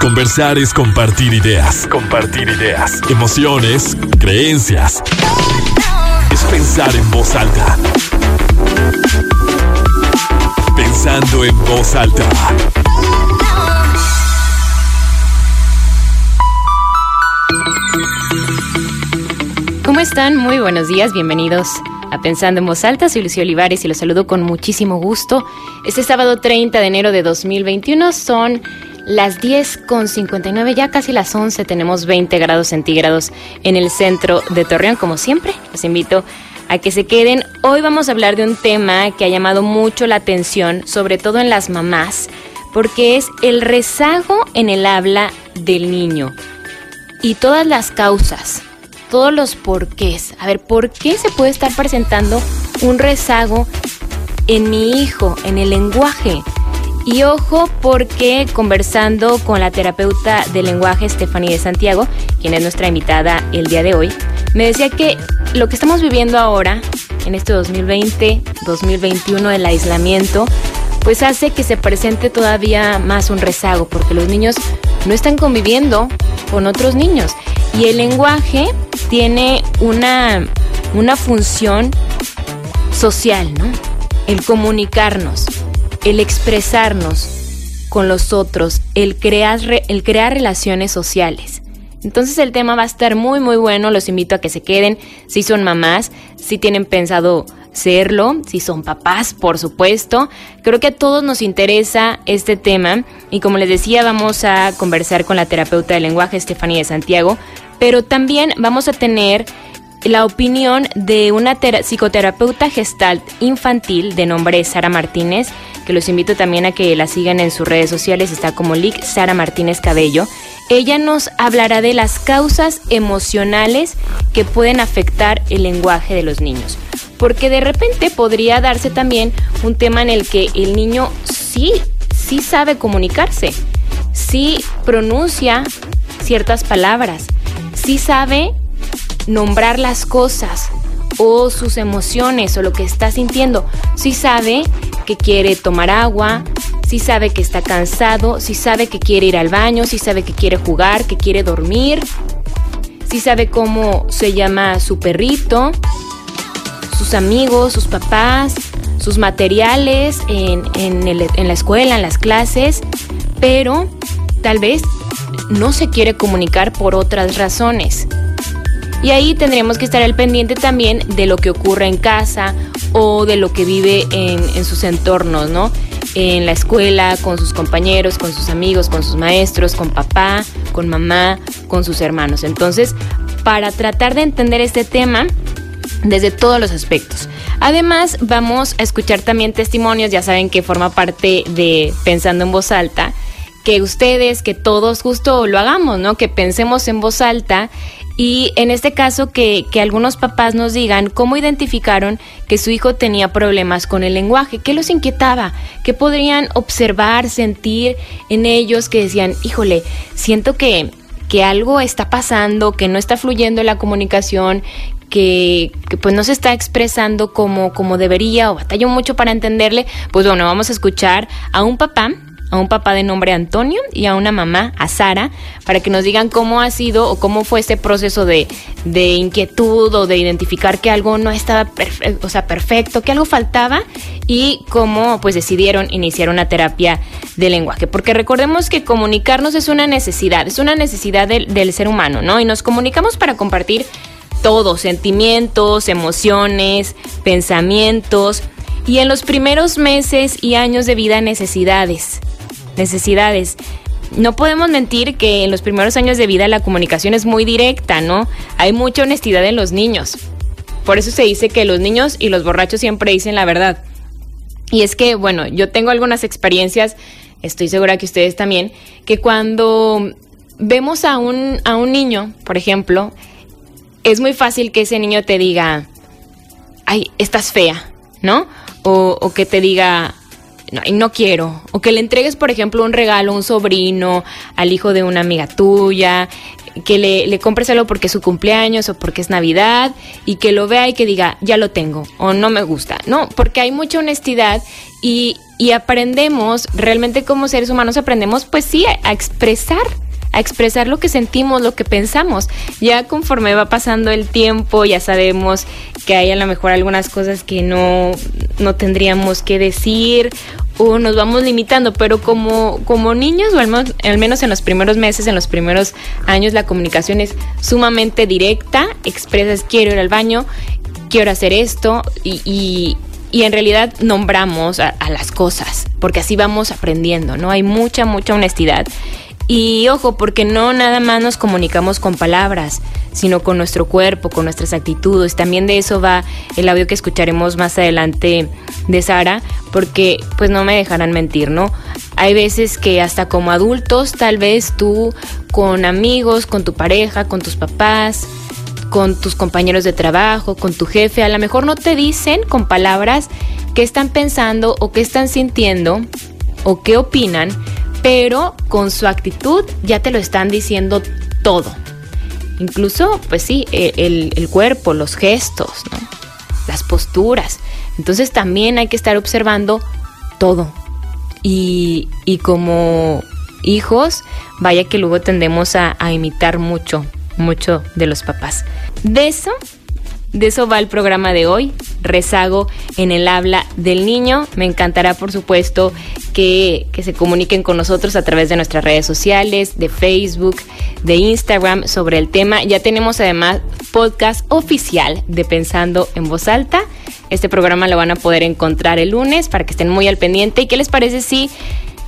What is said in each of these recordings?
Conversar es compartir ideas. Compartir ideas. Emociones, creencias. Es pensar en voz alta. Pensando en voz alta. ¿Cómo están? Muy buenos días, bienvenidos a Pensando en Voz Alta. Soy Lucía Olivares y los saludo con muchísimo gusto. Este sábado 30 de enero de 2021 son las 10 con 59, ya casi las 11. Tenemos 20 grados centígrados en el centro de Torreón, como siempre. Los invito a que se queden. Hoy vamos a hablar de un tema que ha llamado mucho la atención, sobre todo en las mamás, porque es el rezago en el habla del niño y todas las causas todos los porqués. A ver, ¿por qué se puede estar presentando un rezago en mi hijo, en el lenguaje? Y ojo porque conversando con la terapeuta del lenguaje Stephanie de Santiago, quien es nuestra invitada el día de hoy, me decía que lo que estamos viviendo ahora, en este 2020, 2021, el aislamiento, pues hace que se presente todavía más un rezago, porque los niños no están conviviendo con otros niños. Y el lenguaje tiene una, una función social, ¿no? El comunicarnos, el expresarnos con los otros, el crear, el crear relaciones sociales. Entonces el tema va a estar muy muy bueno, los invito a que se queden, si son mamás, si tienen pensado serlo, si son papás, por supuesto. Creo que a todos nos interesa este tema y como les decía, vamos a conversar con la terapeuta del lenguaje, Estefanía de Santiago, pero también vamos a tener la opinión de una psicoterapeuta gestalt infantil de nombre Sara Martínez, que los invito también a que la sigan en sus redes sociales, está como Lick Sara Martínez Cabello. Ella nos hablará de las causas emocionales que pueden afectar el lenguaje de los niños. Porque de repente podría darse también un tema en el que el niño sí, sí sabe comunicarse, sí pronuncia ciertas palabras, sí sabe nombrar las cosas o sus emociones o lo que está sintiendo. Sí sabe que quiere tomar agua, sí sabe que está cansado, sí sabe que quiere ir al baño, sí sabe que quiere jugar, que quiere dormir, sí sabe cómo se llama su perrito, sus amigos, sus papás, sus materiales en, en la escuela, en las clases, pero tal vez no se quiere comunicar por otras razones. Y ahí tendríamos que estar al pendiente también de lo que ocurre en casa o de lo que vive en, sus entornos, ¿no? En la escuela, con sus compañeros, con sus amigos, con sus maestros, con papá, con mamá, con sus hermanos. Entonces, para tratar de entender este tema desde todos los aspectos. Además, vamos a escuchar también testimonios, ya saben que forma parte de Pensando en Voz Alta, que ustedes, que todos justo lo hagamos, ¿no? Que pensemos en voz alta y en este caso que, que, algunos papás nos digan cómo identificaron que su hijo tenía problemas con el lenguaje, qué los inquietaba, qué podrían observar, sentir en ellos que decían, híjole, siento que, que algo está pasando, que no está fluyendo la comunicación, que, pues no se está expresando como, como debería o batalló mucho para entenderle, pues bueno, vamos a escuchar a un papá a un papá de nombre Antonio y a una mamá, a Sara, para que nos digan cómo ha sido o cómo fue este proceso de, inquietud o de identificar que algo no estaba perfecto, o sea, perfecto, que algo faltaba y cómo pues decidieron iniciar una terapia de lenguaje. Porque recordemos que comunicarnos es una necesidad, es una necesidad del, del ser humano, ¿no? Y nos comunicamos para compartir todo, sentimientos, emociones, pensamientos y en los primeros meses y años de vida necesidades necesidades. No podemos mentir que en los primeros años de vida la comunicación es muy directa, ¿no? Hay mucha honestidad en los niños. Por eso se dice que los niños y los borrachos siempre dicen la verdad. Y es que, bueno, yo tengo algunas experiencias, estoy segura que ustedes también, que cuando vemos a un, a un niño, por ejemplo, es muy fácil que ese niño te diga, ay, estás fea, ¿no? O, o que te diga, no, y no quiero. O que le entregues, por ejemplo, un regalo a un sobrino, al hijo de una amiga tuya, que le, le, compres algo porque es su cumpleaños o porque es Navidad y que lo vea y que diga, ya lo tengo o no me gusta. No, porque hay mucha honestidad y y aprendemos, realmente como seres humanos aprendemos, pues sí, a, expresar a expresar lo que sentimos, lo que pensamos. Ya conforme va pasando el tiempo, ya sabemos que hay a lo mejor algunas cosas que no, no tendríamos que decir o nos vamos limitando, pero como, como niños, o al menos, en los primeros meses, en los primeros años, la comunicación es sumamente directa, expresas quiero ir al baño, quiero hacer esto y, y en realidad nombramos a, las cosas, porque así vamos aprendiendo, ¿no? Hay mucha, mucha honestidad. Y ojo, porque no nada más nos comunicamos con palabras, sino con nuestro cuerpo, con nuestras actitudes. También de eso va el audio que escucharemos más adelante de Sara, porque pues no me dejarán mentir, ¿no? Hay veces que hasta como adultos, tal vez tú con amigos, con tu pareja, con tus papás, con tus compañeros de trabajo, con tu jefe, a lo mejor no te dicen con palabras qué están pensando o qué están sintiendo o qué opinan, pero con su actitud ya te lo están diciendo todo. Incluso, pues sí, e, el, cuerpo, los gestos, las posturas. Entonces también hay que estar observando todo. Y, como hijos, vaya que luego tendemos a imitar mucho mucho de los papás. De eso, de eso va el programa de hoy, rezago en el habla del niño. Me encantará, por supuesto, que, que, se comuniquen con nosotros a través de nuestras redes sociales, de Facebook, de Instagram sobre el tema. Ya tenemos además podcast oficial de Pensando en Voz Alta. Este programa lo van a poder encontrar el lunes para que estén muy al pendiente. ¿Y qué les parece si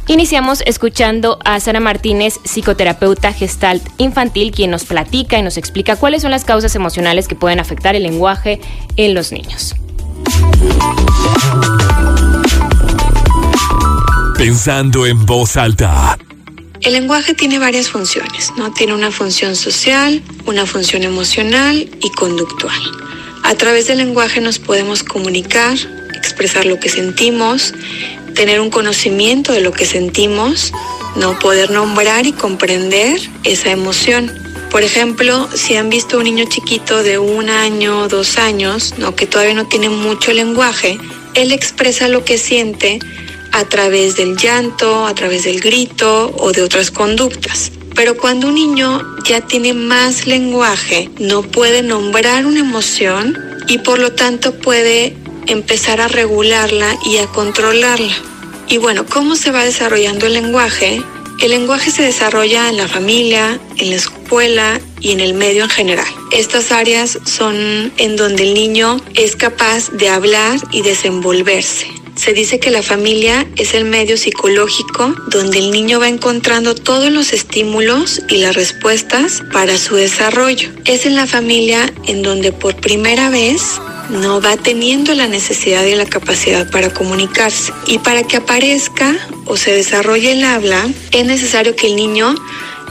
Iniciamos escuchando a Sara Martínez, psicoterapeuta gestalt infantil, quien nos platica y nos explica cuáles son las causas emocionales que pueden afectar el lenguaje en los niños. Pensando en voz alta. El lenguaje tiene varias funciones, ¿no? Tiene una función social, una función emocional y conductual. A través del lenguaje nos podemos comunicar, expresar lo que sentimos, tener un conocimiento de lo que sentimos, no poder nombrar y comprender esa emoción. Por ejemplo, si han visto un niño chiquito de un año, dos años, ¿no? que todavía no tiene mucho lenguaje, él expresa lo que siente a través del llanto, a través del grito o de otras conductas. Pero cuando un niño ya tiene más lenguaje, no puede nombrar una emoción y por lo tanto puede empezar a regularla y a controlarla. Y bueno, ¿cómo se va desarrollando el lenguaje? El lenguaje se desarrolla en la familia, en la escuela y en el medio en general. Estas áreas son en donde el niño es capaz de hablar y desenvolverse. Se dice que la familia es el medio psicológico donde el niño va encontrando todos los estímulos y las respuestas para su desarrollo. Es en la familia en donde por primera vez no va teniendo la necesidad y la capacidad para comunicarse. Y para que aparezca o se desarrolle el habla, es necesario que el niño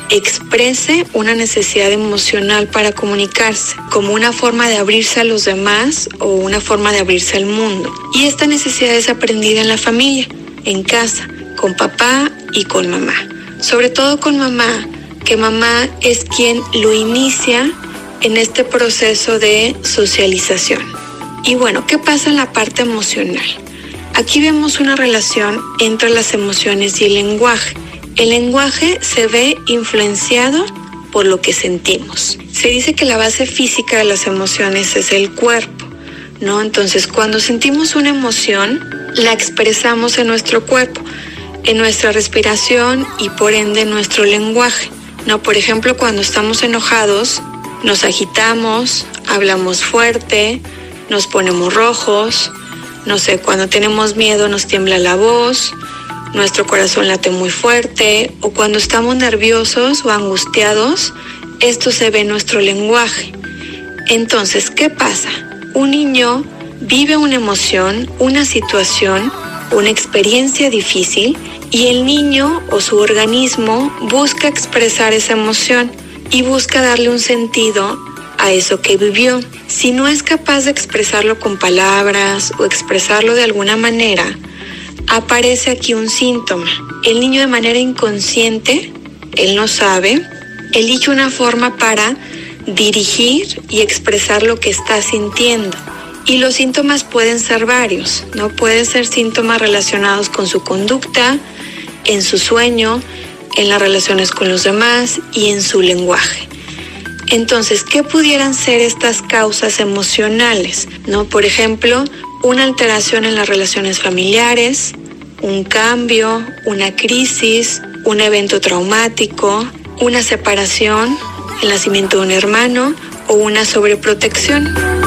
exprese una necesidad emocional para comunicarse, como una forma de abrirse a los demás o una forma de abrirse al mundo. Y esta necesidad es aprendida en la familia, en casa, con papá y con mamá. Sobre todo con mamá, que mamá es quien lo inicia en este proceso de socialización. Y bueno, ¿qué pasa en la parte emocional? Aquí vemos una relación entre las emociones y el lenguaje. El lenguaje se ve influenciado por lo que sentimos. Se dice que la base física de las emociones es el cuerpo, ¿no? Entonces, cuando sentimos una emoción, la expresamos en nuestro cuerpo, en nuestra respiración y por ende en nuestro lenguaje, ¿no? Por ejemplo, cuando estamos enojados, nos agitamos, hablamos fuerte, nos ponemos rojos, no sé, cuando tenemos miedo nos tiembla la voz, nuestro corazón late muy fuerte o cuando estamos nerviosos o angustiados, esto se ve en nuestro lenguaje. Entonces, ¿qué pasa? Un niño vive una emoción, una situación, una experiencia difícil y el niño o su organismo busca expresar esa emoción y busca darle un sentido a eso que vivió. Si no es capaz de expresarlo con palabras o expresarlo de alguna manera, aparece aquí un síntoma. El niño de manera inconsciente, él no sabe, elige una forma para dirigir y expresar lo que está sintiendo. Y los síntomas pueden ser varios, ¿no? Pueden ser síntomas relacionados con su conducta, en su sueño, en las relaciones con los demás y en su lenguaje. Entonces, ¿qué pudieran ser estas causas emocionales? ¿No? Por ejemplo, una alteración en las relaciones familiares, un cambio, una crisis, un evento traumático, una separación, el nacimiento de un hermano o una sobreprotección.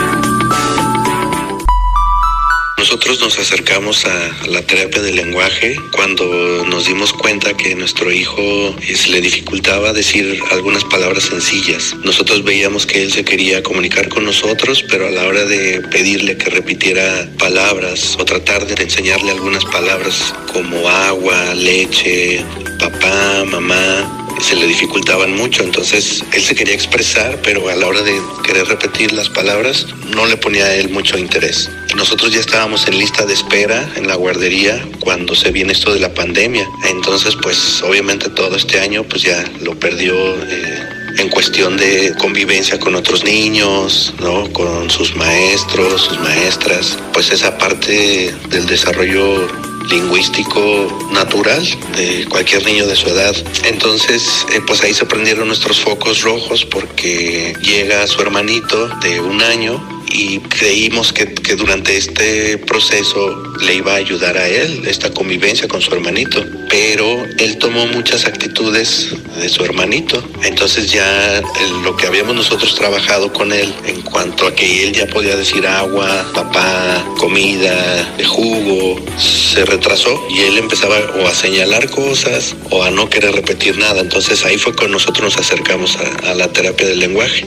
Nosotros nos acercamos a la terapia del lenguaje cuando nos dimos cuenta que nuestro hijo se le dificultaba decir algunas palabras sencillas. Nosotros veíamos que él se quería comunicar con nosotros, pero a la hora de pedirle que repitiera palabras o tratar de enseñarle algunas palabras como agua, leche, papá, mamá, se le dificultaban mucho, entonces él se quería expresar, pero a la hora de querer repetir las palabras no le ponía a él mucho interés. Nosotros ya estábamos en lista de espera en la guardería cuando se viene esto de la pandemia, entonces pues obviamente todo este año pues ya lo perdió. Eh, en cuestión de convivencia con otros niños, ¿no? Con sus maestros, sus maestras, pues esa parte del desarrollo lingüístico natural de cualquier niño de su edad. Entonces, eh, pues ahí se prendieron nuestros focos rojos porque llega su hermanito de un año y creímos que, que, durante este proceso le iba a ayudar a él esta convivencia con su hermanito, pero él tomó muchas actitudes de su hermanito. Entonces ya lo que habíamos nosotros trabajado con él en cuanto a que él ya podía decir agua, papá, comida, jugo, se retrasó y él empezaba o a señalar cosas o a no querer repetir nada. Entonces ahí fue cuando nosotros nos acercamos a, a la terapia del lenguaje.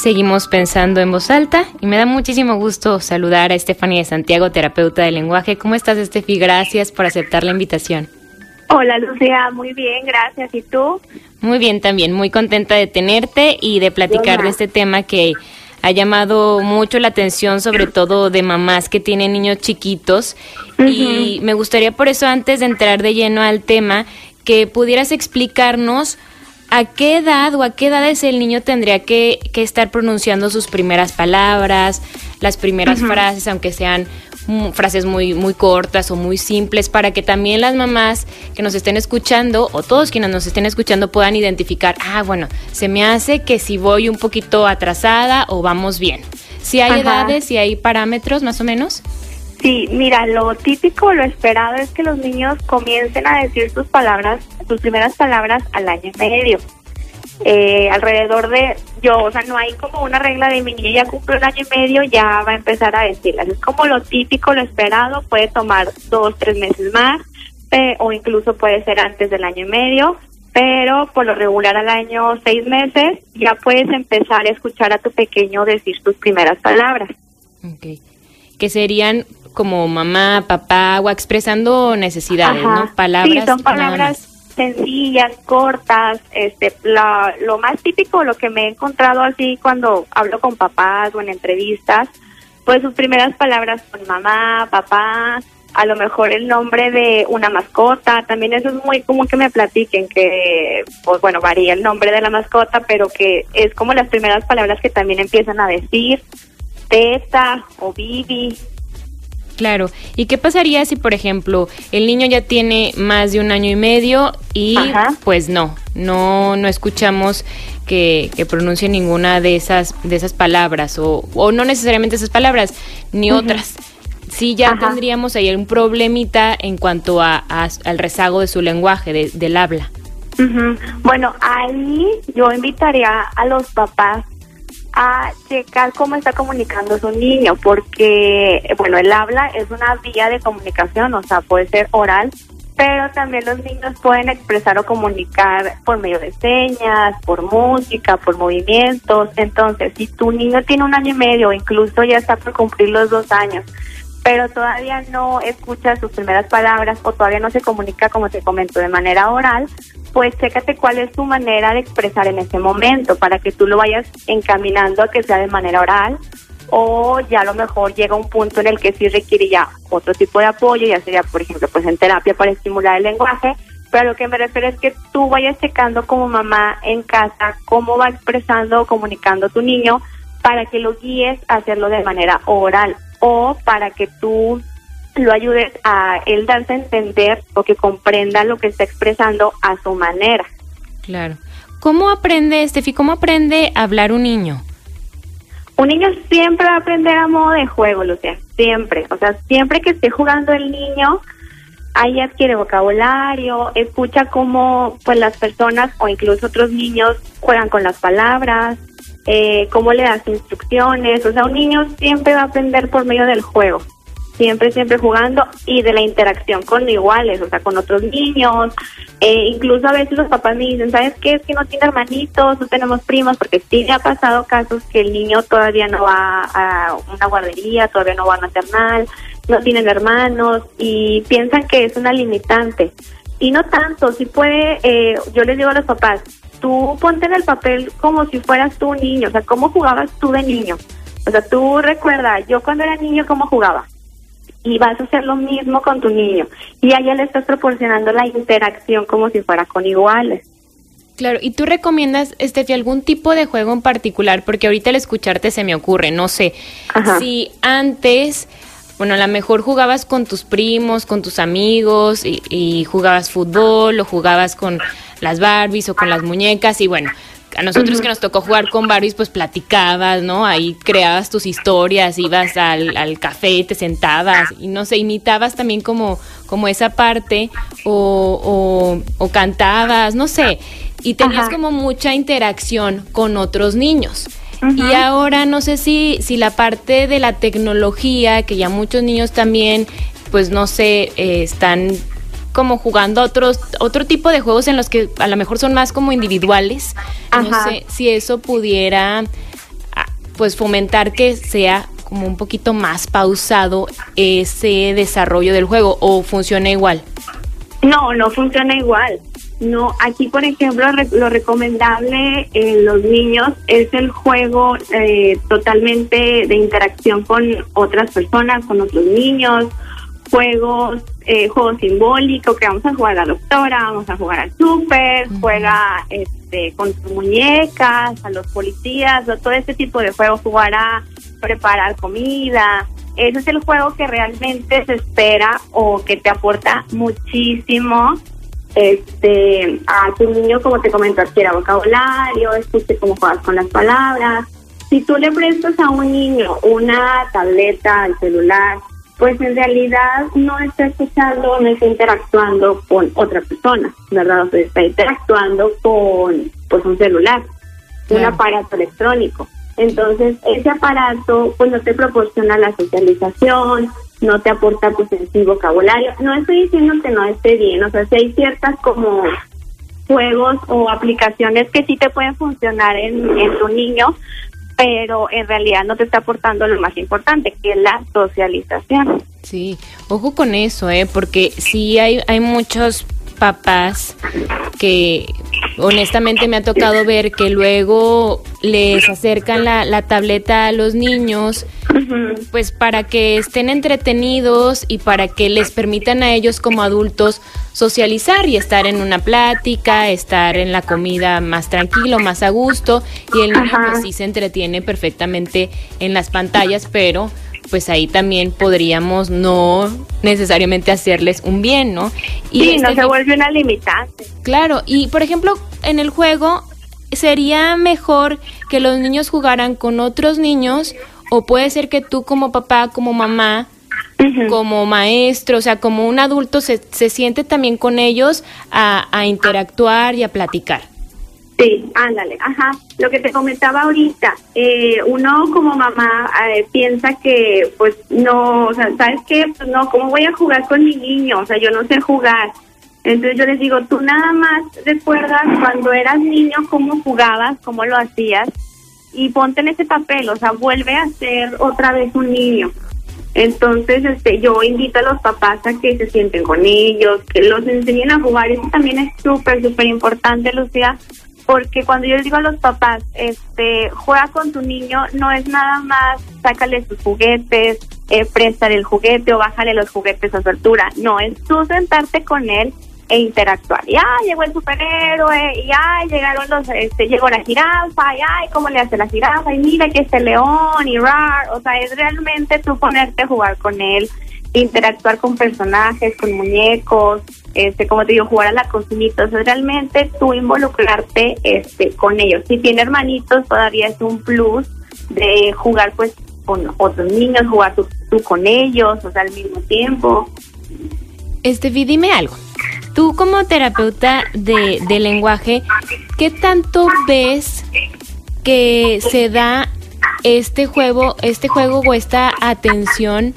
Seguimos pensando en voz alta y me da muchísimo gusto saludar a Estefania de Santiago, terapeuta del lenguaje. ¿Cómo estás, Estefi? Gracias por aceptar la invitación. Hola, Lucía. Muy bien, gracias. ¿Y tú? Muy bien también. Muy contenta de tenerte y de platicar de este tema que ha llamado mucho la atención, sobre todo de mamás que tienen niños chiquitos. Y me gustaría por eso, antes de entrar de lleno al tema, que pudieras explicarnos ¿a qué edad o a qué edades el niño tendría que, estar pronunciando sus primeras palabras, las primeras frases, aunque sean frases muy, muy cortas o muy simples, para que también las mamás que nos estén escuchando o todos quienes nos estén escuchando puedan identificar, ah, bueno, se me hace que si voy un poquito atrasada o vamos bien. Si hay edades, si hay parámetros más o menos. Sí, mira, lo típico, lo esperado es que los niños comiencen a decir sus palabras, sus primeras palabras al año y medio. Eh, alrededor de yo, o sea, no hay como una regla de mi niña ya cumple un año y medio, ya va a empezar a decirlas. Es como lo típico, lo esperado, puede tomar dos, tres meses más, o incluso puede ser antes del año y medio, pero por lo regular al año seis meses ya puedes empezar a escuchar a tu pequeño decir sus primeras palabras. Okay. Que serían como mamá, papá, o expresando necesidades, ¿no? Palabras. Sí, son palabras sencillas, cortas, este, lo más típico, lo que me he encontrado así cuando hablo con papás o en entrevistas, pues sus primeras palabras son mamá, papá, a lo mejor el nombre de una mascota, también eso es muy común que me platiquen, que, pues bueno, varía el nombre de la mascota, pero que es como las primeras palabras que también empiezan a decir, teta o bibi, Claro. ¿Y qué pasaría si, por ejemplo, el niño ya tiene más de un año y medio y pues no, no, no escuchamos que, que, pronuncie ninguna de esas, de esas palabras o, o no necesariamente esas palabras, ni otras? Sí, ya tendríamos ahí un problemita en cuanto a, al rezago de su lenguaje, de, del habla. Bueno, ahí yo invitaría a los papás a checar cómo está comunicando su niño, porque, bueno, el habla es una vía de comunicación, o sea, puede ser oral, pero también los niños pueden expresar o comunicar por medio de señas, por música, por movimientos. Entonces, si tu niño tiene un año y medio, incluso ya está por cumplir los dos años, pero todavía no escucha sus primeras palabras o todavía no se comunica, como te comento, de manera oral, pues chécate cuál es tu manera de expresar en ese momento para que tú lo vayas encaminando a que sea de manera oral o ya a lo mejor llega un punto en el que sí requiere ya otro tipo de apoyo, ya sería, por ejemplo, pues en terapia para estimular el lenguaje, pero lo que me refiero es que tú vayas checando como mamá en casa cómo va expresando o comunicando tu niño para que lo guíes a hacerlo de manera oral o para que tú lo ayudes a él darse a entender o que comprenda lo que está expresando a su manera. Claro. ¿Cómo aprende, Estefi, cómo aprende a hablar un niño? Un niño siempre va a aprender a modo de juego, Lucia, siempre. O sea, siempre que esté jugando el niño, ahí adquiere vocabulario, escucha cómo pues las personas o incluso otros niños juegan con las palabras, eh, cómo le das instrucciones. O sea, un niño siempre va a aprender por medio del juego siempre, siempre jugando y de la interacción con iguales, o sea, con otros niños. Eh, incluso a veces los papás me dicen, ¿sabes qué? Es que no tiene hermanitos, no tenemos primos, porque sí me ha pasado casos que el niño todavía no va a una guardería, todavía no va a maternal, no tienen hermanos y piensan que es una limitante. Y no tanto, si puede, eh, yo les digo a los papás, tú ponte en el papel como si fueras tú un niño, o sea, ¿cómo jugabas tú de niño? O sea, tú recuerda, yo cuando era niño, ¿cómo jugaba? y vas a hacer lo mismo con tu niño. Y a ella le estás proporcionando la interacción como si fuera con iguales. Claro, ¿y tú recomiendas, Estefi, algún tipo de juego en particular? Porque ahorita al escucharte se me ocurre, no sé, si antes, bueno, a lo mejor jugabas con tus primos, con tus amigos y, y jugabas fútbol o jugabas con las Barbies o con las muñecas y bueno, a nosotros que nos tocó jugar con Barbies, pues platicabas, ¿no? Ahí creabas tus historias, ibas al, al café, te sentabas y no sé, imitabas también como, como esa parte o, o, cantabas, no sé, y tenías como mucha interacción con otros niños. Y ahora no sé si, si la parte de la tecnología, que ya muchos niños también, pues no sé, eh, están como jugando otros otro tipo de juegos en los que a lo mejor son más como individuales. No sé si eso pudiera ah, pues fomentar que sea como un poquito más pausado ese desarrollo del juego o funciona igual. No, no funciona igual. No, aquí por ejemplo lo recomendable en los niños es el juego eh, totalmente de interacción con otras personas, con otros niños, juegos, eh, juego simbólico, que vamos a jugar a la doctora, vamos a jugar al súper, juega este, con tus muñecas, a los policías, todo este tipo de juegos, jugar a preparar comida. Ese es el juego que realmente se espera o que te aporta muchísimo este a tu niño, como te comentó, adquiera vocabulario, escuche cómo juegas con las palabras. Si tú le prestas a un niño una tableta, el celular, pues en realidad no está escuchando, no está interactuando con otra persona, ¿verdad? O sea, está interactuando con pues un celular, un aparato electrónico. Entonces, ese aparato pues no te proporciona la socialización, no te aporta pues en vocabulario. No estoy diciendo que no esté bien, o sea, si hay ciertas como juegos o aplicaciones que sí te pueden funcionar en, en tu niño, pero en realidad no te está aportando lo más importante, que es la socialización. Sí, ojo con eso, ¿eh? porque sí hay, hay muchos papás que honestamente me ha tocado ver que luego les acercan la, la tableta a los niños, pues para que estén entretenidos y para que les permitan a ellos como adultos socializar y estar en una plática, estar en la comida más tranquilo, más a gusto, y el niño pues sí se entretiene perfectamente en las pantallas, pero pues ahí también podríamos no necesariamente hacerles un bien, ¿no? Y sí, no este se vuelve una limitante. Claro, y por ejemplo, en el juego sería mejor que los niños jugaran con otros niños o puede ser que tú como papá, como mamá, como maestro, o sea, como un adulto se, se siente también con ellos a, a interactuar y a platicar. Sí, ándale, ajá. Lo que te comentaba ahorita, eh, uno como mamá eh, piensa que, pues, no, o sea, ¿sabes qué? Pues no, ¿cómo voy a jugar con mi niño? O sea, yo no sé jugar. Entonces yo les digo, tú nada más recuerdas cuando eras niño cómo jugabas, cómo lo hacías, y ponte en ese papel, o sea, vuelve a ser otra vez un niño. Entonces, este, yo invito a los papás a que se sienten con ellos, que los enseñen a jugar. Eso también es súper, súper importante, Lucía, porque cuando yo les digo a los papás, este, juega con tu niño, no es nada más sácale sus juguetes, eh, préstale el juguete o bájale los juguetes a su altura. No, es tú sentarte con él e interactuar. Y ay, llegó el superhéroe, y ay, llegaron los, este, llegó la jirafa, y ay, cómo le hace la jirafa, y mira que este león, y rar, o sea, es realmente tú ponerte a jugar con él, interactuar con personajes, con muñecos, este, como te digo, jugar a la cocinita, es realmente tú involucrarte, este, con ellos. Si tiene hermanitos, todavía es un plus de jugar, pues, con otros niños, jugar tú, tú con ellos, o sea, al mismo tiempo. Estefi, dime algo. Tú como terapeuta de, de lenguaje, ¿qué tanto ves que se da este juego, este juego o esta atención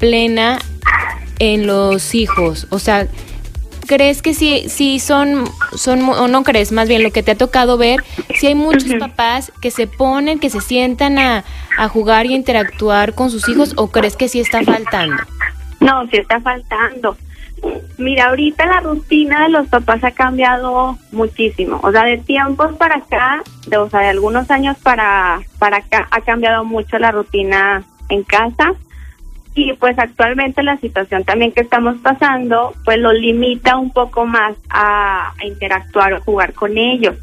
plena en los hijos? O sea, ¿crees que sí, sí son, son, o no crees, más bien lo que te ha tocado ver, si hay muchos papás que se ponen, que se sientan a, a jugar y interactuar con sus hijos, o crees que sí está faltando? No, sí está faltando. Mira, ahorita la rutina de los papás ha cambiado muchísimo. O sea, de tiempos para acá, de, o sea, de algunos años para, para acá, ha cambiado mucho la rutina en casa. Y pues actualmente la situación también que estamos pasando, pues lo limita un poco más a, interactuar o jugar con ellos.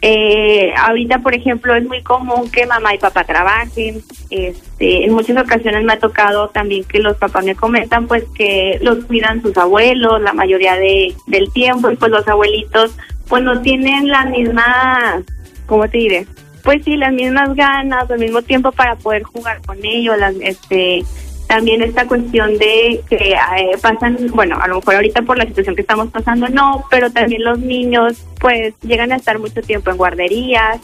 Eh, ahorita, por ejemplo, es muy común que mamá y papá trabajen. Este, en muchas ocasiones me ha tocado también que los papás me comentan, pues, que los cuidan sus abuelos la mayoría de, del tiempo y pues los abuelitos, pues, no tienen las mismas, ¿cómo te diré? Pues sí, las mismas ganas, al mismo tiempo para poder jugar con ellos, las, este, también esta cuestión de que eh, pasan, bueno, a lo mejor ahorita por la situación que estamos pasando no, pero también los niños pues llegan a estar mucho tiempo en guarderías.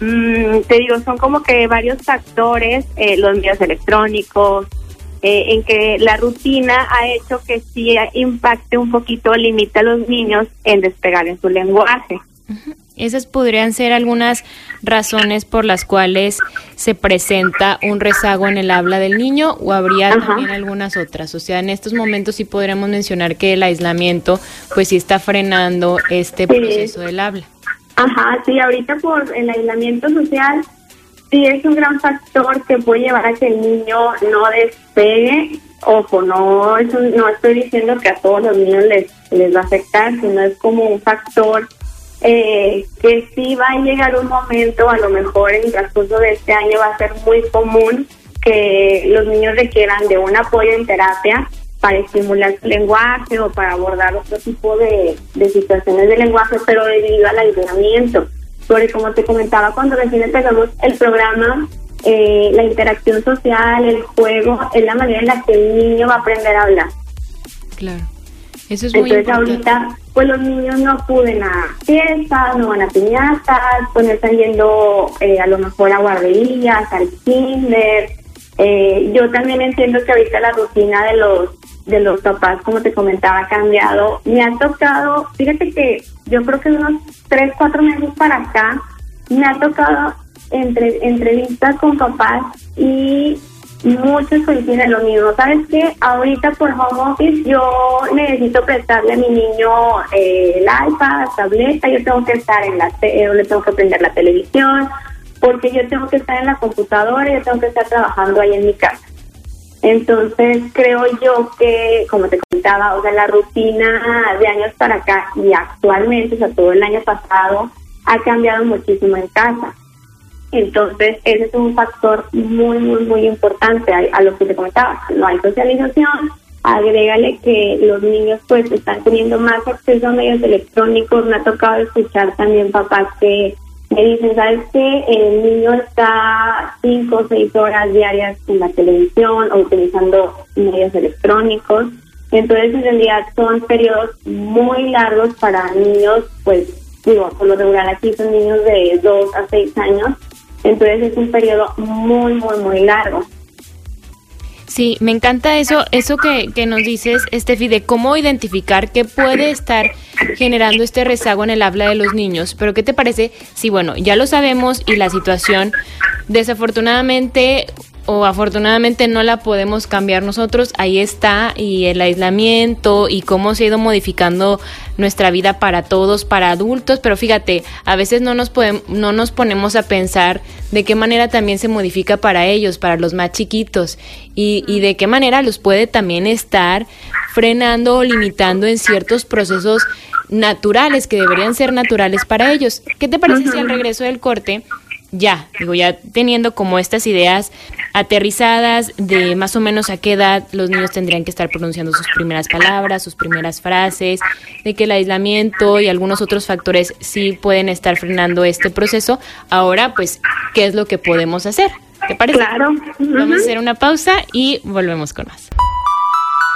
Mm, te digo, son como que varios factores, eh, los medios electrónicos, eh, en que la rutina ha hecho que sí impacte un poquito, limita a los niños en despegar en su lenguaje. Esas podrían ser algunas razones por las cuales se presenta un rezago en el habla del niño o habría también algunas otras. O sea, en estos momentos sí podremos mencionar que el aislamiento pues sí está frenando este proceso del habla. Ajá, sí, ahorita por el aislamiento social sí es un gran factor que puede llevar a que el niño no despegue. Ojo, no, no estoy diciendo que a todos los niños les, les va a afectar, sino es como un factor eh, que sí va a llegar un momento, a lo mejor en el transcurso de este año va a ser muy común que los niños requieran de un apoyo en terapia para estimular su lenguaje o para abordar otro tipo de, situaciones de lenguaje, pero debido al aislamiento. Porque como te comentaba cuando recién empezamos el programa, eh, la interacción social, el juego, es la manera en la que el niño va a aprender a hablar. Claro. Eso es Entonces ahorita, pues los niños no acuden a fiestas, no van a piñatas, pues no están yendo eh, a lo mejor a guarderías, al kinder. Eh, yo también entiendo que ahorita la rutina de los de los papás, como te comentaba, ha cambiado. Me ha tocado, fíjate que yo creo que unos tres, cuatro meses para acá, me ha tocado entre entrevistas con papás y muchos coinciden lo mismo. ¿Sabes qué? Ahorita por home office yo necesito prestarle a mi niño eh, el iPad, tableta, yo tengo que estar en la, te le tengo que prender la televisión, porque yo tengo que estar en la computadora, yo tengo que estar trabajando ahí en mi casa. Entonces creo yo que, como te comentaba, o sea, la rutina de años para acá y actualmente, o sea, todo el año pasado, ha cambiado muchísimo en casa. Entonces, ese es un factor muy, muy, muy importante a, lo que te comentaba. No hay socialización, agrégale que los niños pues están teniendo más acceso a medios electrónicos. Me ha tocado escuchar también papás que me dicen, ¿sabes qué? El niño está cinco o seis horas diarias en la televisión o utilizando medios electrónicos. Entonces, en realidad son periodos muy largos para niños, pues, digo, por lo regular aquí son niños de dos a seis años entonces es un periodo muy, muy, muy largo. Sí, me encanta eso, eso que, que nos dices, Estefi, de cómo identificar qué puede estar generando este rezago en el habla de los niños. Pero ¿qué te parece si, bueno, ya lo sabemos y la situación desafortunadamente o afortunadamente no la podemos cambiar nosotros, ahí está y el aislamiento y cómo se ha ido modificando nuestra vida para todos, para adultos, pero fíjate, a veces no nos podemos, no nos ponemos a pensar de qué manera también se modifica para ellos, para los más chiquitos y, y de qué manera los puede también estar frenando o limitando en ciertos procesos naturales que deberían ser naturales para ellos. ¿Qué te parece si al regreso del corte ya, digo, ya teniendo como estas ideas aterrizadas de más o menos a qué edad los niños tendrían que estar pronunciando sus primeras palabras, sus primeras frases, de que el aislamiento y algunos otros factores sí pueden estar frenando este proceso. Ahora, pues, ¿qué es lo que podemos hacer? ¿Te parece? Claro. Vamos a hacer una pausa y volvemos con más.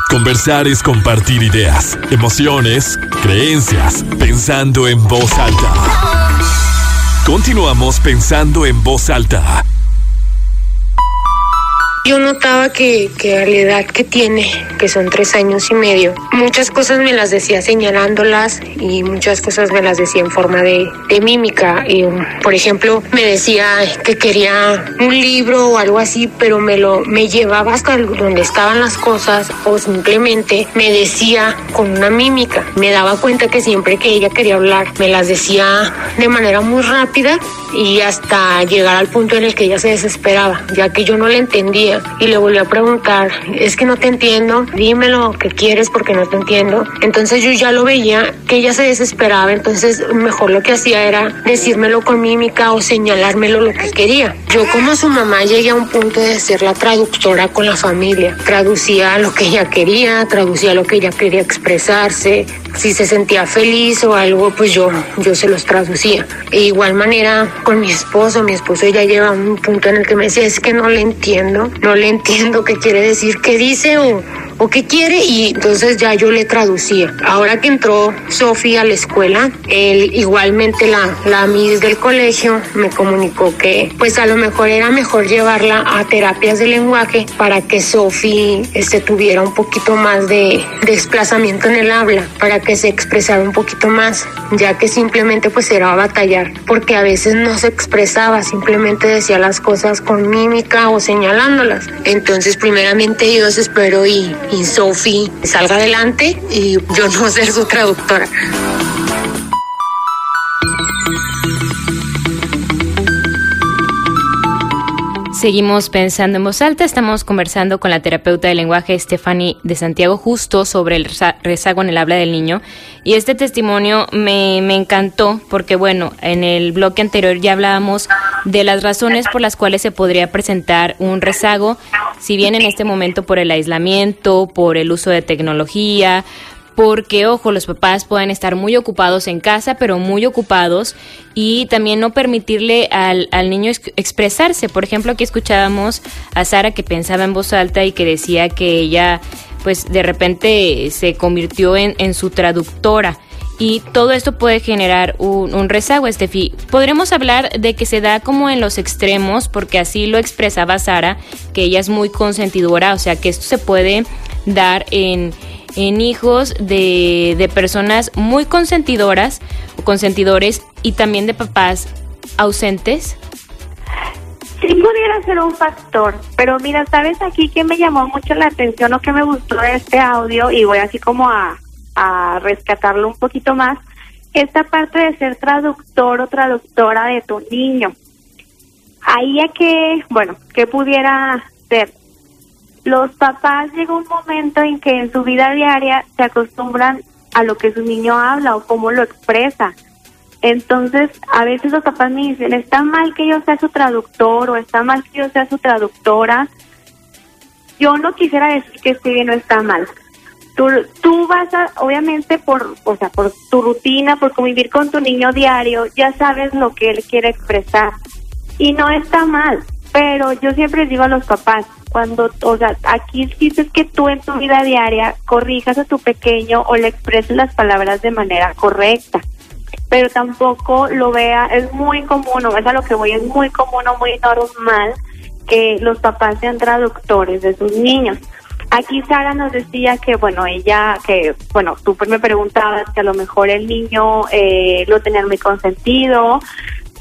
Conversar es compartir ideas, emociones, creencias, pensando en voz alta. Continuamos pensando en voz alta. Yo notaba que, que, a la edad que tiene, que son tres años y medio, muchas cosas me las decía señalándolas y muchas cosas me las decía en forma de, de mímica. Y, por ejemplo, me decía que quería un libro o algo así, pero me lo me llevaba hasta donde estaban las cosas o simplemente me decía con una mímica. Me daba cuenta que siempre que ella quería hablar, me las decía de manera muy rápida y hasta llegar al punto en el que ella se desesperaba, ya que yo no le entendía y le volví a preguntar, es que no te entiendo, dime lo que quieres porque no te entiendo. Entonces yo ya lo veía que ella se desesperaba, entonces mejor lo que hacía era decírmelo con mímica o señalármelo lo que quería. Yo como su mamá llegué a un punto de ser la traductora con la familia, traducía lo que ella quería, traducía lo que ella quería expresarse, si se sentía feliz o algo, pues yo, yo se los traducía. De igual manera con mi esposo, mi esposo ya lleva un punto en el que me decía, es que no le entiendo, no le entiendo qué quiere decir, qué dice o, o qué quiere y entonces ya yo le traducía. Ahora que entró Sofía a la escuela, él igualmente la, la Miss del colegio me comunicó que pues a lo mejor era mejor llevarla a terapias de lenguaje para que Sofía este, tuviera un poquito más de, de desplazamiento en el habla, para que se expresara un poquito más, ya que simplemente pues era batallar, porque a veces no se expresaba, simplemente decía las cosas con mímica o señalándolas. Entonces primeramente Dios espero y, y Sophie salga adelante y yo no ser su traductora. Seguimos pensando en voz alta, estamos conversando con la terapeuta de lenguaje Stephanie de Santiago justo sobre el rezago en el habla del niño y este testimonio me, me encantó porque bueno, en el bloque anterior ya hablábamos de las razones por las cuales se podría presentar un rezago, si bien en este momento por el aislamiento, por el uso de tecnología, porque, ojo, los papás pueden estar muy ocupados en casa, pero muy ocupados, y también no permitirle al, al niño ex expresarse. Por ejemplo, aquí escuchábamos a Sara que pensaba en voz alta y que decía que ella, pues de repente se convirtió en, en su traductora. Y todo esto puede generar un, un rezago, Estefi. Podremos hablar de que se da como en los extremos, porque así lo expresaba Sara, que ella es muy consentidora, o sea que esto se puede dar en, en hijos de, de, personas muy consentidoras o consentidores y también de papás ausentes? Sí pudiera ser un factor, pero mira, sabes aquí que me llamó mucho la atención o que me gustó de este audio y voy así como a, a rescatarlo un poquito más, esta parte de ser traductor o traductora de tu niño. Ahí a que, bueno, que pudiera ser los papás llega un momento en que en su vida diaria se acostumbran a lo que su niño habla o cómo lo expresa. Entonces, a veces los papás me dicen, está mal que yo sea su traductor o está mal que yo sea su traductora. Yo no quisiera decir que esté bien o está mal. Tú, tú vas a, obviamente, por, o sea, por tu rutina, por convivir con tu niño diario, ya sabes lo que él quiere expresar. Y no está mal, pero yo siempre digo a los papás, cuando, o sea, aquí dices que tú en tu vida diaria corrijas a tu pequeño o le expreses las palabras de manera correcta, pero tampoco lo vea, es muy común, o es a lo que voy, es muy común o muy normal que los papás sean traductores de sus niños. Aquí Sara nos decía que, bueno, ella, que, bueno, tú me preguntabas que a lo mejor el niño eh, lo tenía muy consentido,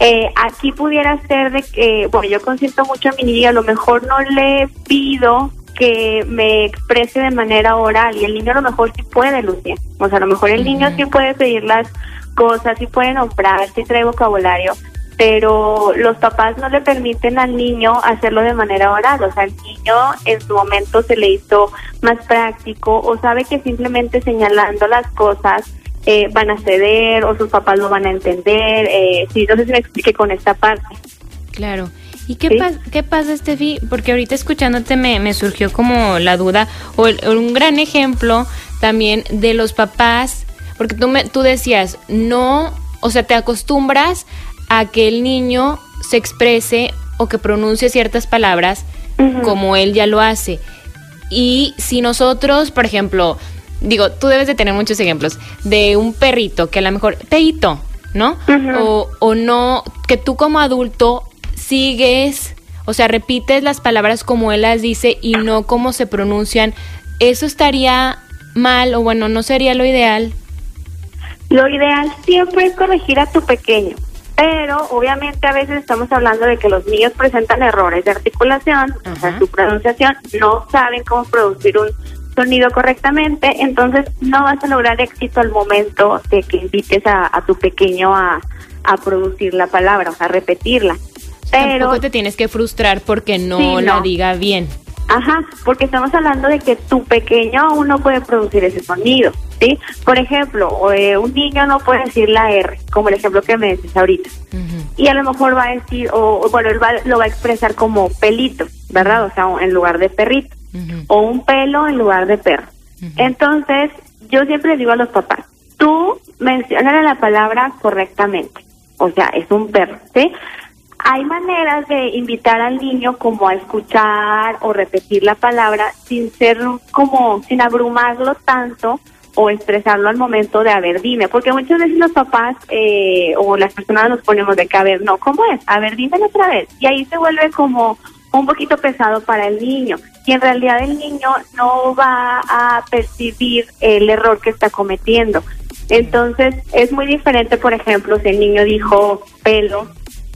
Eh, aquí pudiera ser de que, bueno, yo consiento mucho a mi niña, a lo mejor no le pido que me exprese de manera oral y el niño a lo mejor sí puede, Lucia. O sea, a lo mejor el niño sí puede pedir las cosas, sí puede nombrar, sí trae vocabulario, pero los papás no le permiten al niño hacerlo de manera oral. O sea, el niño en su momento se le hizo más práctico o sabe que simplemente señalando las cosas eh, van a ceder o sus papás lo van a entender. Eh, sí, no sé si me explique con esta parte. Claro. ¿Y qué, pasa, qué pasa, Steffi? Porque ahorita escuchándote me, me surgió como la duda, o, un gran ejemplo también de los papás, porque tú, me, tú decías, no, o sea, te acostumbras a que el niño se exprese o que pronuncie ciertas palabras como él ya lo hace. Y si nosotros, por ejemplo, digo, tú debes de tener muchos ejemplos de un perrito que a lo mejor, peito, ¿no? o, o no, que tú como adulto sigues, o sea, repites las palabras como él las dice y no como se pronuncian. ¿Eso estaría mal o bueno, no sería lo ideal? Lo ideal siempre es corregir a tu pequeño. Pero obviamente a veces estamos hablando de que los niños presentan errores de articulación, o sea, su pronunciación, no saben cómo producir un sonido correctamente, entonces no vas a lograr éxito al momento de que invites a, tu pequeño a, producir la palabra, o sea, a repetirla. Pero tampoco te tienes que frustrar porque no la diga bien. Ajá, porque estamos hablando de que tu pequeño aún no puede producir ese sonido, ¿sí? Por ejemplo, eh, un niño no puede decir la R, como el ejemplo que me dices ahorita. Y a lo mejor va a decir, o, bueno, él lo va a expresar como pelito, ¿verdad? O sea, en lugar de perrito. O un pelo en lugar de perro. Entonces, yo siempre digo a los papás, tú mencionas la palabra correctamente. O sea, es un perro, ¿sí? Hay maneras de invitar al niño como a escuchar o repetir la palabra sin ser como, sin abrumarlo tanto o expresarlo al momento de, a ver, dime, porque muchas veces los papás eh, o las personas nos ponemos de que, a ver, no, ¿cómo es? A ver, dime otra vez. Y ahí se vuelve como un poquito pesado para el niño. Y en realidad el niño no va a percibir el error que está cometiendo. Entonces es muy diferente, por ejemplo, si el niño dijo pelo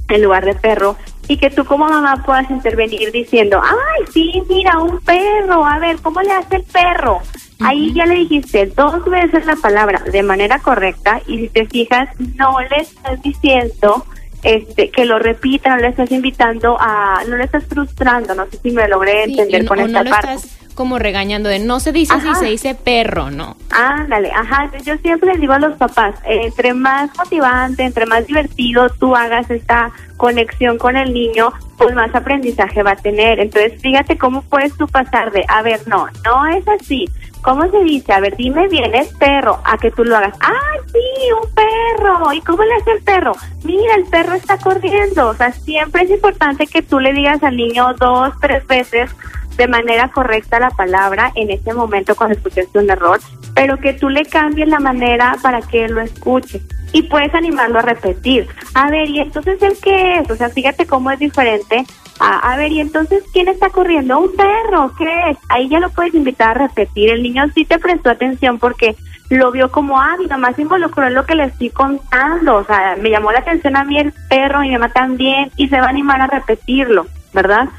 en lugar de perro y que tú como mamá puedas intervenir diciendo, ay, sí, mira, un perro, a ver, ¿cómo le hace el perro? Ahí ya le dijiste dos veces la palabra de manera correcta y si te fijas, no le estás diciendo este que lo repita, no le estás invitando a, no le estás frustrando, no sé si me logré entender con esta parte como regañando de no se dice si se dice perro, ¿no? Ándale, ajá. Yo siempre les digo a los papás, entre más motivante, entre más divertido tú hagas esta conexión con el niño, pues más aprendizaje va a tener. Entonces, fíjate cómo puedes tú pasar de, a ver, no, no es así. ¿Cómo se dice? A ver, dime bien, es perro, a que tú lo hagas. ¡Ah, sí, un perro! ¿Y cómo le hace el perro? Mira, el perro está corriendo. O sea, siempre es importante que tú le digas al niño dos, tres veces de manera correcta la palabra en ese momento cuando escuchaste un error, pero que tú le cambies la manera para que él lo escuche. Y puedes animarlo a repetir. A ver, ¿y entonces el qué es? O sea, fíjate cómo es diferente. A, a ver, ¿y entonces quién está corriendo? ¿Un perro? ¿Qué es? Ahí ya lo puedes invitar a repetir. El niño sí te prestó atención porque lo vio como, ah, mi mamá se involucró en lo que le estoy contando. O sea, me llamó la atención a mí el perro, mi mamá también, y se va a animar a repetirlo, ¿verdad?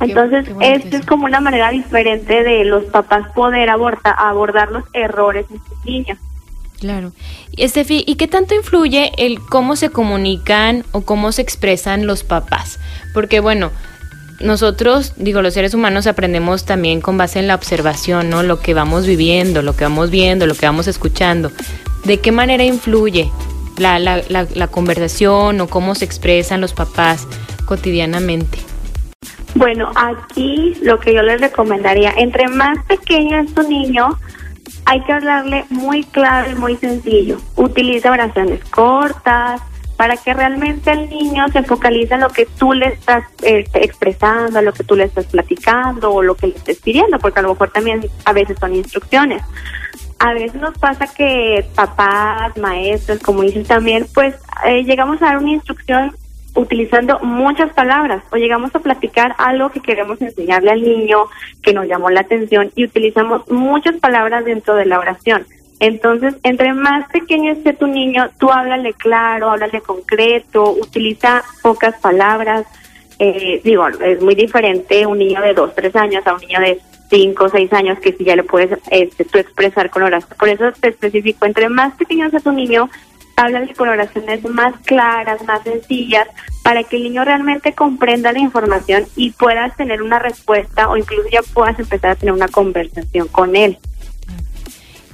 Entonces, esto es como una manera diferente de los papás poder abordar los errores en sus niños. Claro. Estefi, ¿y qué tanto influye el cómo se comunican o cómo se expresan los papás? Porque bueno, nosotros, digo, los seres humanos aprendemos también con base en la observación, ¿no? Lo que vamos viviendo, lo que vamos viendo, lo que vamos escuchando. ¿De qué manera influye la, la, la, la conversación o cómo se expresan los papás cotidianamente? Bueno, aquí lo que yo les recomendaría, entre más pequeño es tu niño, hay que hablarle muy claro y muy sencillo. Utiliza oraciones cortas para que realmente el niño se focalice en lo que tú le estás este, expresando, lo que tú le estás platicando o lo que le estés pidiendo, porque a lo mejor también a veces son instrucciones. A veces nos pasa que papás, maestros, como dices también, pues eh, llegamos a dar una instrucción utilizando muchas palabras o llegamos a platicar algo que queremos enseñarle al niño que nos llamó la atención y utilizamos muchas palabras dentro de la oración. Entonces, entre más pequeño esté tu niño, tú háblale claro, háblale concreto, utiliza pocas palabras. Eh, digo, es muy diferente un niño de dos, tres años a un niño de cinco o seis años que si ya le puedes este, tú expresar con oración. Por eso te especifico, entre más pequeño sea tu niño, háblale con oraciones más claras, más sencillas, para que el niño realmente comprenda la información y puedas tener una respuesta o incluso ya puedas empezar a tener una conversación con él.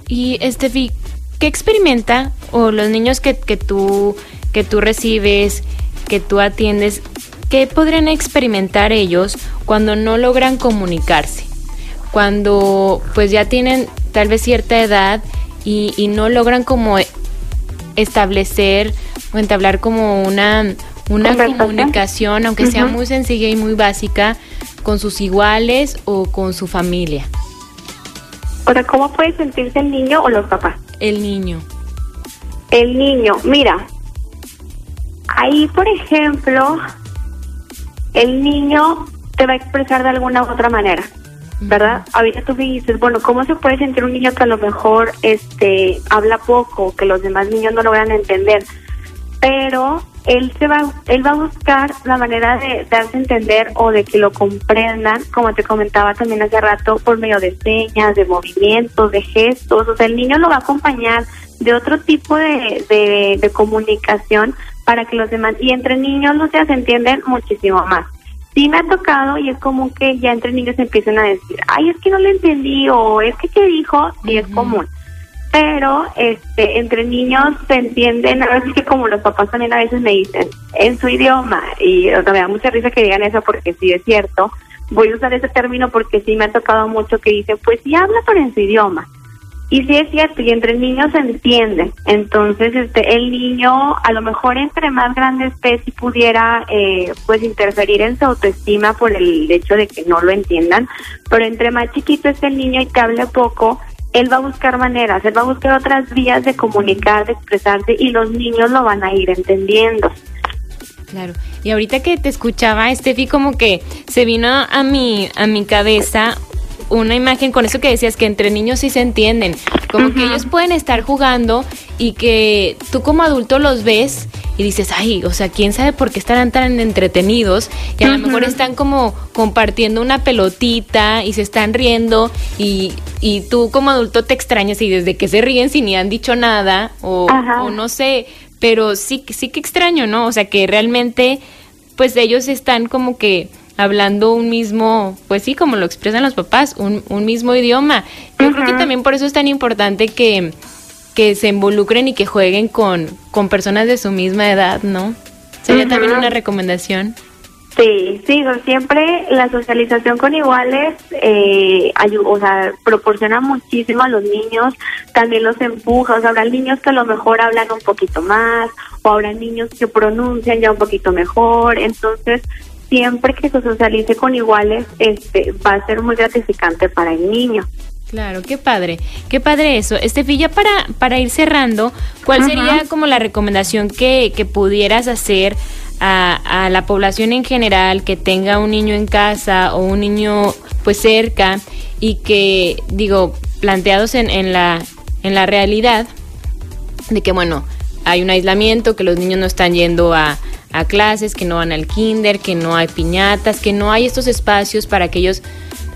Y Estefi, ¿qué experimenta o los niños que, que tú que tú recibes, que tú atiendes, qué podrían experimentar ellos cuando no logran comunicarse? Cuando pues ya tienen tal vez cierta edad y, y no logran como establecer o entablar como una, una comunicación, aunque sea muy sencilla y muy básica, con sus iguales o con su familia. O sea, ¿cómo puede sentirse el niño o los papás? El niño. El niño, mira, ahí por ejemplo, el niño te va a expresar de alguna u otra manera, ¿verdad? Ahorita tú me dices, bueno, ¿cómo se puede sentir un niño que a lo mejor este habla poco, que los demás niños no logran entender? Pero él se va él va a buscar la manera de darse a entender o de que lo comprendan como te comentaba también hace rato por medio de señas de movimientos de gestos o sea el niño lo va a acompañar de otro tipo de, de, comunicación para que los demás y entre niños los se entienden muchísimo más sí me ha tocado y es como que ya entre niños empiezan a decir ay es que no le entendí o es que qué dijo y es común. Pero este entre niños se entienden, a veces que como los papás también a veces me dicen en su idioma, y o sea, me da mucha risa que digan eso porque sí es cierto, voy a usar ese término porque sí me ha tocado mucho que dicen, pues sí habla pero en su idioma. Y sí es cierto, y entre niños se entiende. Entonces, este, el niño, a lo mejor entre más grande esté, si pudiera, eh, pues interferir en su autoestima por el hecho de que no lo entiendan. Pero entre más chiquito esté el niño y que hable poco, él va a buscar maneras, él va a buscar otras vías de comunicar, de expresarse y los niños lo van a ir entendiendo. Claro. Y ahorita que te escuchaba, Estefi, como que se vino a mi, a mi cabeza una imagen con eso que decías que entre niños sí se entienden, como que ellos pueden estar jugando y que tú como adulto los ves y dices, ay, o sea, quién sabe por qué estarán tan entretenidos y a lo mejor están como compartiendo una pelotita y se están riendo y, y tú como adulto te extrañas y desde que se ríen si ni han dicho nada o, o no sé, pero sí, sí que extraño, ¿no? O sea, que realmente pues ellos están como que hablando un mismo, pues sí, como lo expresan los papás, un, un mismo idioma. Yo creo que también por eso es tan importante que, que se involucren y que jueguen con, con personas de su misma edad, ¿no? Sería también una recomendación. Sí, sí, siempre la socialización con iguales eh, o sea, proporciona muchísimo a los niños, también los empuja, o sea, habrá niños que a lo mejor hablan un poquito más, o habrá niños que pronuncian ya un poquito mejor, entonces siempre que se socialice con iguales, este, va a ser muy gratificante para el niño. Claro, qué padre, qué padre eso. Estefi, ya para, para ir cerrando, ¿cuál sería como la recomendación que, que pudieras hacer a, a, la población en general que tenga un niño en casa o un niño pues cerca y que, digo, planteados en, en, la, en la realidad de que, bueno, hay un aislamiento, que los niños no están yendo a, a clases, que no van al kinder, que no hay piñatas, que no hay estos espacios para que ellos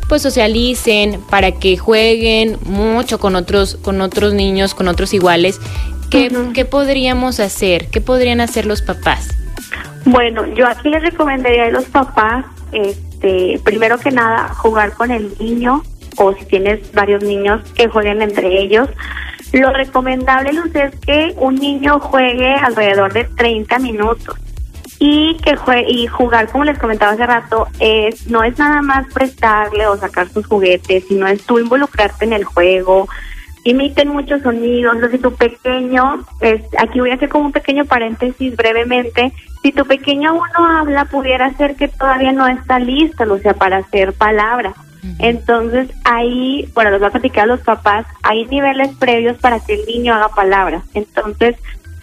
pues socialicen, para que jueguen mucho con otros, con otros niños, con otros iguales. ¿Qué, ¿Qué podríamos hacer? ¿Qué podrían hacer los papás? Bueno, yo aquí les recomendaría a los papás, este, primero que nada, jugar con el niño o si tienes varios niños que jueguen entre ellos. Lo recomendable, Luz, es que un niño juegue alrededor de 30 minutos y que y jugar como les comentaba hace rato es no es nada más prestarle o sacar sus juguetes sino es tú involucrarte en el juego. Imiten muchos sonidos si tu pequeño es aquí voy a hacer como un pequeño paréntesis brevemente si tu pequeño aún no habla pudiera ser que todavía no está listo o sea para hacer palabras entonces ahí bueno los va a platicar a los papás hay niveles previos para que el niño haga palabras entonces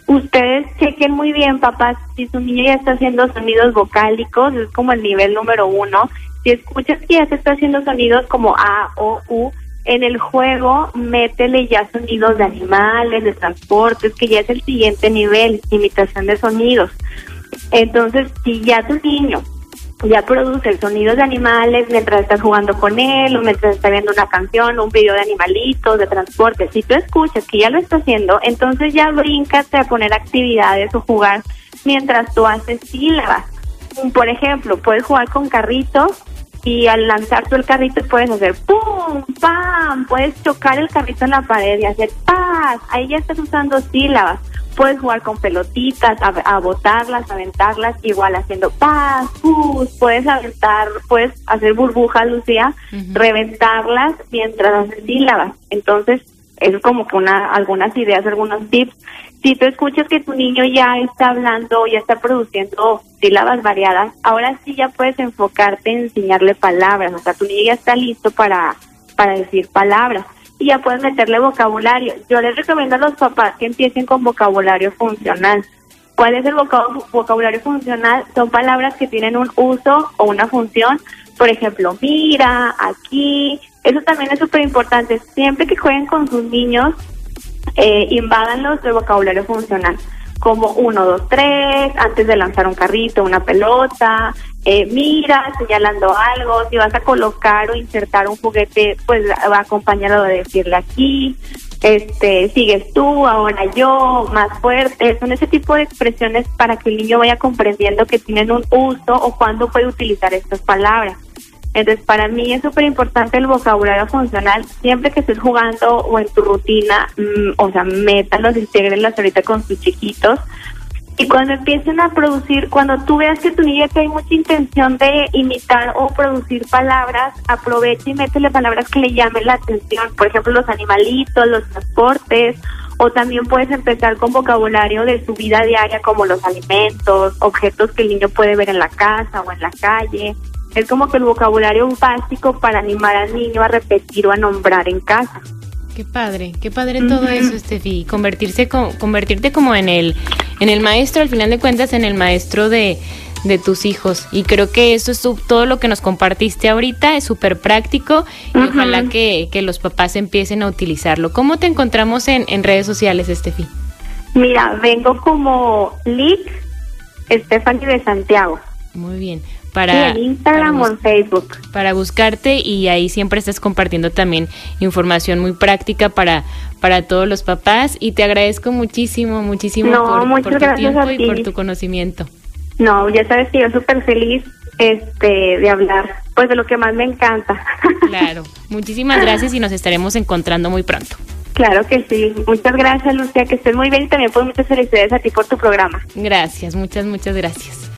ustedes chequen muy bien, papás, si su niño ya está haciendo sonidos vocálicos, es como el nivel número uno. Si escuchas que ya se está haciendo sonidos como A o U, en el juego métele ya sonidos de animales, de transportes, que ya es el siguiente nivel, imitación de sonidos. Entonces, si ya tu niño ya produce el sonido de animales mientras estás jugando con él o mientras está viendo una canción, un video de animalitos, de transporte. Si tú escuchas que ya lo está haciendo, entonces ya bríncate a poner actividades o jugar mientras tú haces sílabas. Por ejemplo, puedes jugar con carritos y al lanzar tú el carrito puedes hacer pum, pam, puedes chocar el carrito en la pared y hacer Ahí ya estás usando sílabas puedes jugar con pelotitas, a, botarlas, aventarlas, igual haciendo paz, pus, puedes aventar, puedes hacer burbujas, Lucía, reventarlas mientras haces sílabas. Entonces, es como que una, algunas ideas, algunos tips. Si tú escuchas que tu niño ya está hablando, ya está produciendo sílabas variadas, ahora sí ya puedes enfocarte en enseñarle palabras, o sea, tu niño ya está listo para, para decir palabras y ya puedes meterle vocabulario. Yo les recomiendo a los papás que empiecen con vocabulario funcional. ¿Cuál es el vocabulario funcional? Son palabras que tienen un uso o una función. Por ejemplo, mira, aquí. Eso también es súper importante. Siempre que jueguen con sus niños, eh, invádanlos de vocabulario funcional como uno, dos, tres, antes de lanzar un carrito, una pelota, eh, mira, señalando algo, si vas a colocar o insertar un juguete, pues va acompañado de decirle aquí, este, sigues tú, ahora yo, más fuerte, son ese tipo de expresiones para que el niño vaya comprendiendo que tienen un uso o cuándo puede utilizar estas palabras. Entonces, para mí es súper importante el vocabulario funcional. Siempre que estés jugando o en tu rutina, mm, o sea, métalos, integrenlos ahorita con tus chiquitos. Y cuando empiecen a producir, cuando tú veas que tu niña tiene mucha intención de imitar o producir palabras, aprovecha y métele palabras que le llamen la atención. Por ejemplo, los animalitos, los transportes, o también puedes empezar con vocabulario de su vida diaria como los alimentos, objetos que el niño puede ver en la casa o en la calle. Es como que el vocabulario básico para animar al niño a repetir o a nombrar en casa. Qué padre, qué padre todo eso, Estefi. Convertirse, convertirte como en el, en el maestro, al final de cuentas, en el maestro de, de tus hijos. Y creo que eso es todo lo que nos compartiste ahorita, es súper práctico y ojalá que, que, los papás empiecen a utilizarlo. ¿Cómo te encontramos en, en redes sociales, Estefi? Mira, vengo como Lick Stephanie de Santiago. Muy bien para en Instagram o en Facebook. Para buscarte y ahí siempre estás compartiendo también información muy práctica para para todos los papás y te agradezco muchísimo, muchísimo por, tu tiempo y por tu conocimiento. No, ya sabes que yo súper feliz este de hablar pues de lo que más me encanta. Claro, muchísimas gracias y nos estaremos encontrando muy pronto. Claro que sí. Muchas gracias, Lucía, que estés muy bien y también pues muchas felicidades a ti por tu programa. Gracias, muchas, muchas gracias.